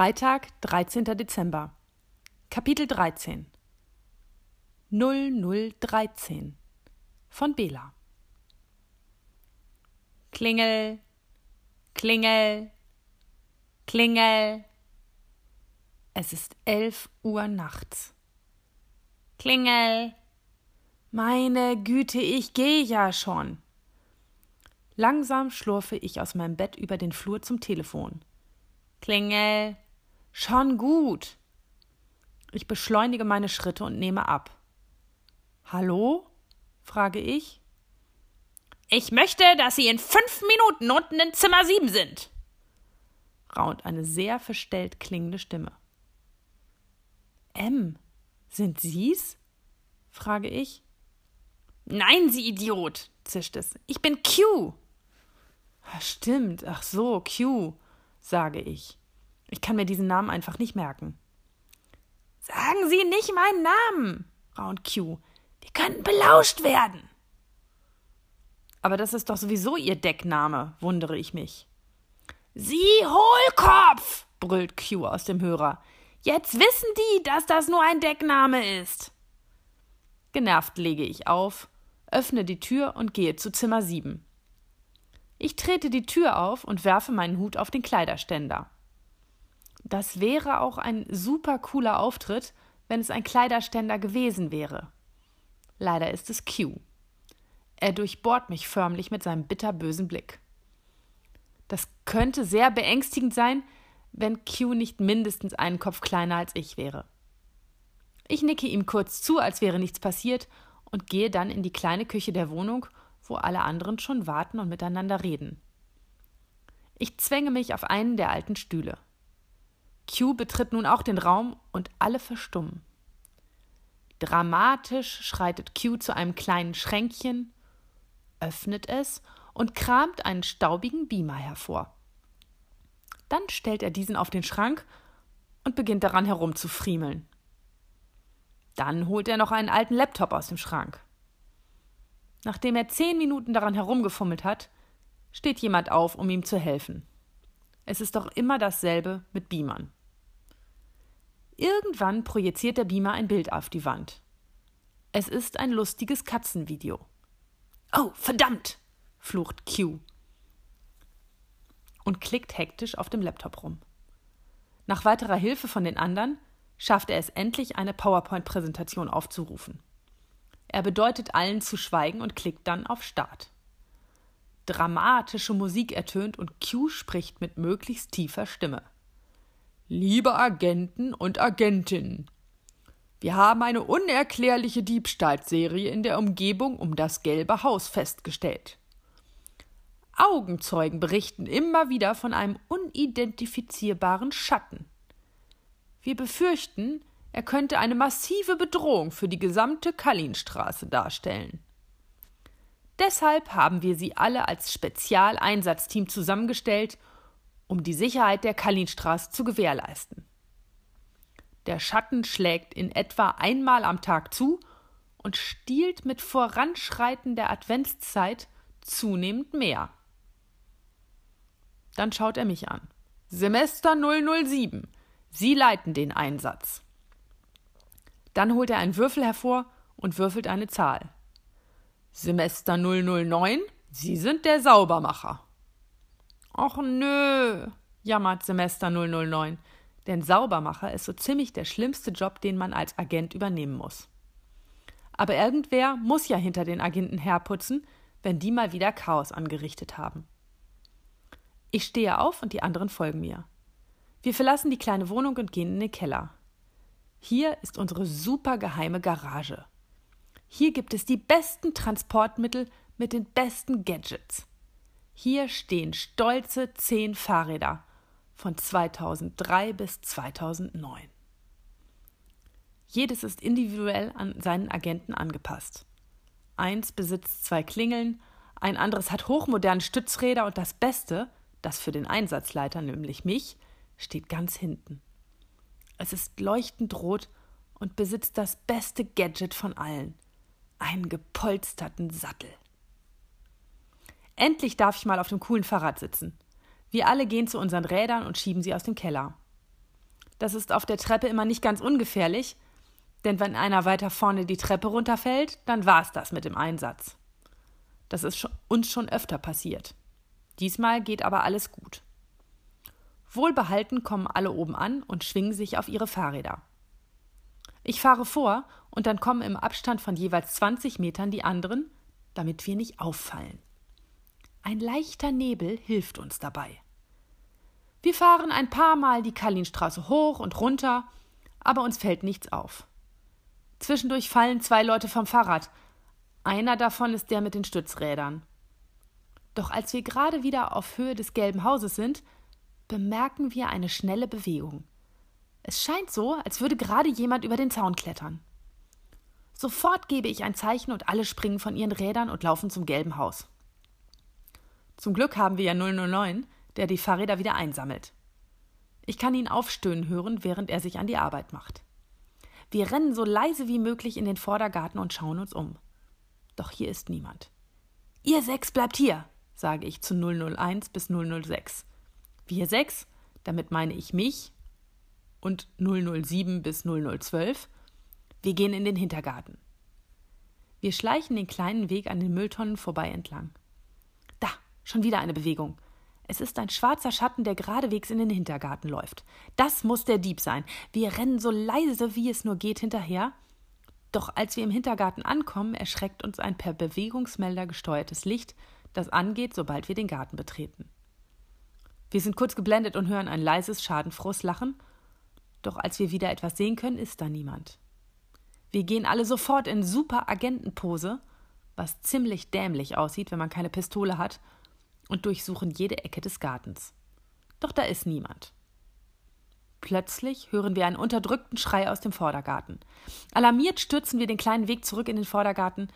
Freitag, 13. Dezember. Kapitel 13 0013 von Bela. Klingel, Klingel, Klingel. Es ist elf Uhr nachts. Klingel. Meine Güte, ich gehe ja schon. Langsam schlurfe ich aus meinem Bett über den Flur zum Telefon. Klingel. Schon gut. Ich beschleunige meine Schritte und nehme ab. Hallo? frage ich. Ich möchte, dass Sie in fünf Minuten unten in Zimmer sieben sind, raunt eine sehr verstellt klingende Stimme. M, sind Sie's? frage ich. Nein, Sie Idiot, zischt es. Ich bin Q. Stimmt, ach so, Q sage ich. Ich kann mir diesen Namen einfach nicht merken. Sagen Sie nicht meinen Namen, raunt Q. Wir könnten belauscht werden. Aber das ist doch sowieso Ihr Deckname, wundere ich mich. Sie Hohlkopf, brüllt Q aus dem Hörer. Jetzt wissen die, dass das nur ein Deckname ist. Genervt lege ich auf, öffne die Tür und gehe zu Zimmer sieben. Ich trete die Tür auf und werfe meinen Hut auf den Kleiderständer. Das wäre auch ein super cooler Auftritt, wenn es ein Kleiderständer gewesen wäre. Leider ist es Q. Er durchbohrt mich förmlich mit seinem bitterbösen Blick. Das könnte sehr beängstigend sein, wenn Q nicht mindestens einen Kopf kleiner als ich wäre. Ich nicke ihm kurz zu, als wäre nichts passiert, und gehe dann in die kleine Küche der Wohnung wo alle anderen schon warten und miteinander reden. Ich zwänge mich auf einen der alten Stühle. Q betritt nun auch den Raum und alle verstummen. Dramatisch schreitet Q zu einem kleinen Schränkchen, öffnet es und kramt einen staubigen Beamer hervor. Dann stellt er diesen auf den Schrank und beginnt daran herumzufriemeln. Dann holt er noch einen alten Laptop aus dem Schrank. Nachdem er zehn Minuten daran herumgefummelt hat, steht jemand auf, um ihm zu helfen. Es ist doch immer dasselbe mit Beamern. Irgendwann projiziert der Beamer ein Bild auf die Wand. Es ist ein lustiges Katzenvideo. Oh, verdammt! flucht Q und klickt hektisch auf dem Laptop rum. Nach weiterer Hilfe von den anderen schafft er es endlich, eine PowerPoint-Präsentation aufzurufen. Er bedeutet allen zu schweigen und klickt dann auf Start. Dramatische Musik ertönt und Q spricht mit möglichst tiefer Stimme. Liebe Agenten und Agentinnen, wir haben eine unerklärliche Diebstahlserie in der Umgebung um das Gelbe Haus festgestellt. Augenzeugen berichten immer wieder von einem unidentifizierbaren Schatten. Wir befürchten, er könnte eine massive Bedrohung für die gesamte Kallinstraße darstellen. Deshalb haben wir sie alle als Spezialeinsatzteam zusammengestellt, um die Sicherheit der Kallinstraße zu gewährleisten. Der Schatten schlägt in etwa einmal am Tag zu und stiehlt mit voranschreitender Adventszeit zunehmend mehr. Dann schaut er mich an. Semester 007. Sie leiten den Einsatz. Dann holt er einen Würfel hervor und würfelt eine Zahl. Semester 009, Sie sind der Saubermacher. Och nö, jammert Semester 009, denn Saubermacher ist so ziemlich der schlimmste Job, den man als Agent übernehmen muss. Aber irgendwer muss ja hinter den Agenten herputzen, wenn die mal wieder Chaos angerichtet haben. Ich stehe auf und die anderen folgen mir. Wir verlassen die kleine Wohnung und gehen in den Keller. Hier ist unsere super geheime Garage. Hier gibt es die besten Transportmittel mit den besten Gadgets. Hier stehen stolze zehn Fahrräder von 2003 bis 2009. Jedes ist individuell an seinen Agenten angepasst. Eins besitzt zwei Klingeln, ein anderes hat hochmoderne Stützräder und das Beste, das für den Einsatzleiter, nämlich mich, steht ganz hinten. Es ist leuchtend rot und besitzt das beste Gadget von allen: einen gepolsterten Sattel. Endlich darf ich mal auf dem coolen Fahrrad sitzen. Wir alle gehen zu unseren Rädern und schieben sie aus dem Keller. Das ist auf der Treppe immer nicht ganz ungefährlich, denn wenn einer weiter vorne die Treppe runterfällt, dann war's das mit dem Einsatz. Das ist uns schon öfter passiert. Diesmal geht aber alles gut. Wohlbehalten kommen alle oben an und schwingen sich auf ihre Fahrräder. Ich fahre vor und dann kommen im Abstand von jeweils 20 Metern die anderen, damit wir nicht auffallen. Ein leichter Nebel hilft uns dabei. Wir fahren ein paar Mal die Kallinstraße hoch und runter, aber uns fällt nichts auf. Zwischendurch fallen zwei Leute vom Fahrrad. Einer davon ist der mit den Stützrädern. Doch als wir gerade wieder auf Höhe des gelben Hauses sind, bemerken wir eine schnelle Bewegung. Es scheint so, als würde gerade jemand über den Zaun klettern. Sofort gebe ich ein Zeichen und alle springen von ihren Rädern und laufen zum gelben Haus. Zum Glück haben wir ja 009, der die Fahrräder wieder einsammelt. Ich kann ihn aufstöhnen hören, während er sich an die Arbeit macht. Wir rennen so leise wie möglich in den Vordergarten und schauen uns um. Doch hier ist niemand. Ihr sechs bleibt hier, sage ich zu 001 bis 006. Wir sechs, damit meine ich mich und 007 bis 0012. Wir gehen in den Hintergarten. Wir schleichen den kleinen Weg an den Mülltonnen vorbei entlang. Da, schon wieder eine Bewegung. Es ist ein schwarzer Schatten, der geradewegs in den Hintergarten läuft. Das muss der Dieb sein. Wir rennen so leise, wie es nur geht, hinterher. Doch als wir im Hintergarten ankommen, erschreckt uns ein per Bewegungsmelder gesteuertes Licht, das angeht, sobald wir den Garten betreten. Wir sind kurz geblendet und hören ein leises, schadenfrohes Lachen doch als wir wieder etwas sehen können, ist da niemand. Wir gehen alle sofort in super Agentenpose, was ziemlich dämlich aussieht, wenn man keine Pistole hat, und durchsuchen jede Ecke des Gartens. Doch da ist niemand. Plötzlich hören wir einen unterdrückten Schrei aus dem Vordergarten. Alarmiert stürzen wir den kleinen Weg zurück in den Vordergarten.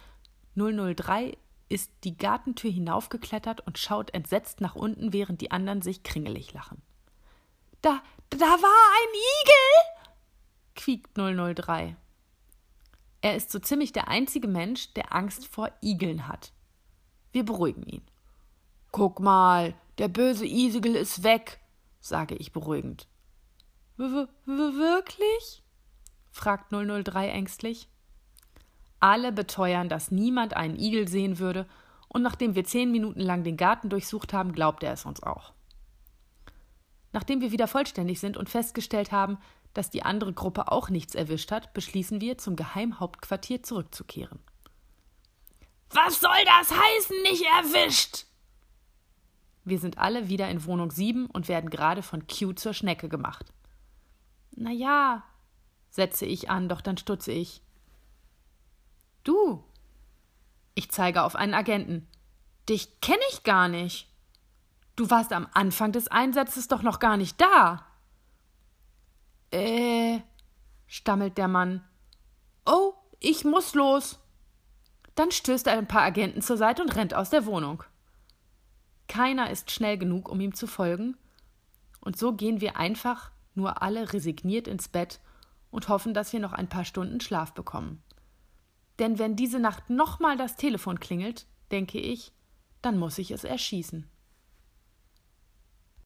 003 ist die Gartentür hinaufgeklettert und schaut entsetzt nach unten, während die anderen sich kringelig lachen. Da, da war ein Igel! quiekt 003. Er ist so ziemlich der einzige Mensch, der Angst vor Igeln hat. Wir beruhigen ihn. Guck mal, der böse Igel ist weg, sage ich beruhigend. W wirklich? fragt 003 ängstlich. Alle beteuern, dass niemand einen Igel sehen würde, und nachdem wir zehn Minuten lang den Garten durchsucht haben, glaubt er es uns auch. Nachdem wir wieder vollständig sind und festgestellt haben, dass die andere Gruppe auch nichts erwischt hat, beschließen wir, zum Geheimhauptquartier zurückzukehren. Was soll das heißen, nicht erwischt? Wir sind alle wieder in Wohnung 7 und werden gerade von Q zur Schnecke gemacht. Na ja, setze ich an, doch dann stutze ich. Du. Ich zeige auf einen Agenten. Dich kenne ich gar nicht. Du warst am Anfang des Einsatzes doch noch gar nicht da. Äh, stammelt der Mann. Oh, ich muss los. Dann stößt er ein paar Agenten zur Seite und rennt aus der Wohnung. Keiner ist schnell genug, um ihm zu folgen, und so gehen wir einfach nur alle resigniert ins Bett und hoffen, dass wir noch ein paar Stunden Schlaf bekommen. Denn wenn diese Nacht nochmal das Telefon klingelt, denke ich, dann muss ich es erschießen.